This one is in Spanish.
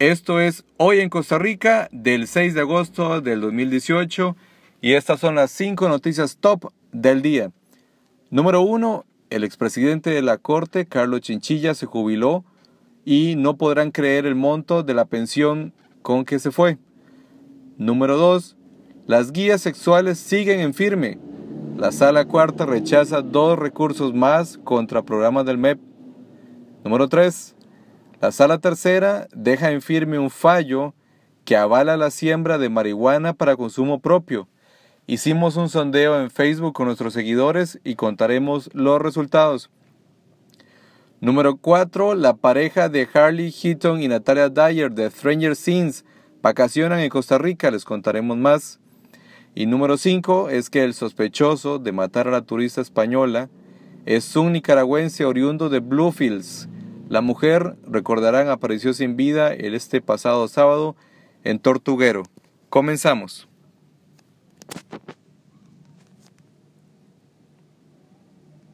Esto es Hoy en Costa Rica del 6 de agosto del 2018 y estas son las cinco noticias top del día. Número 1. El expresidente de la Corte, Carlos Chinchilla, se jubiló y no podrán creer el monto de la pensión con que se fue. Número 2. Las guías sexuales siguen en firme. La sala cuarta rechaza dos recursos más contra programas del MEP. Número 3. La sala tercera deja en firme un fallo que avala la siembra de marihuana para consumo propio. Hicimos un sondeo en Facebook con nuestros seguidores y contaremos los resultados. Número 4. La pareja de Harley Heaton y Natalia Dyer de Stranger Things vacacionan en Costa Rica, les contaremos más. Y número 5 es que el sospechoso de matar a la turista española es un nicaragüense oriundo de Bluefields, la mujer, recordarán, apareció sin vida el este pasado sábado en Tortuguero. Comenzamos.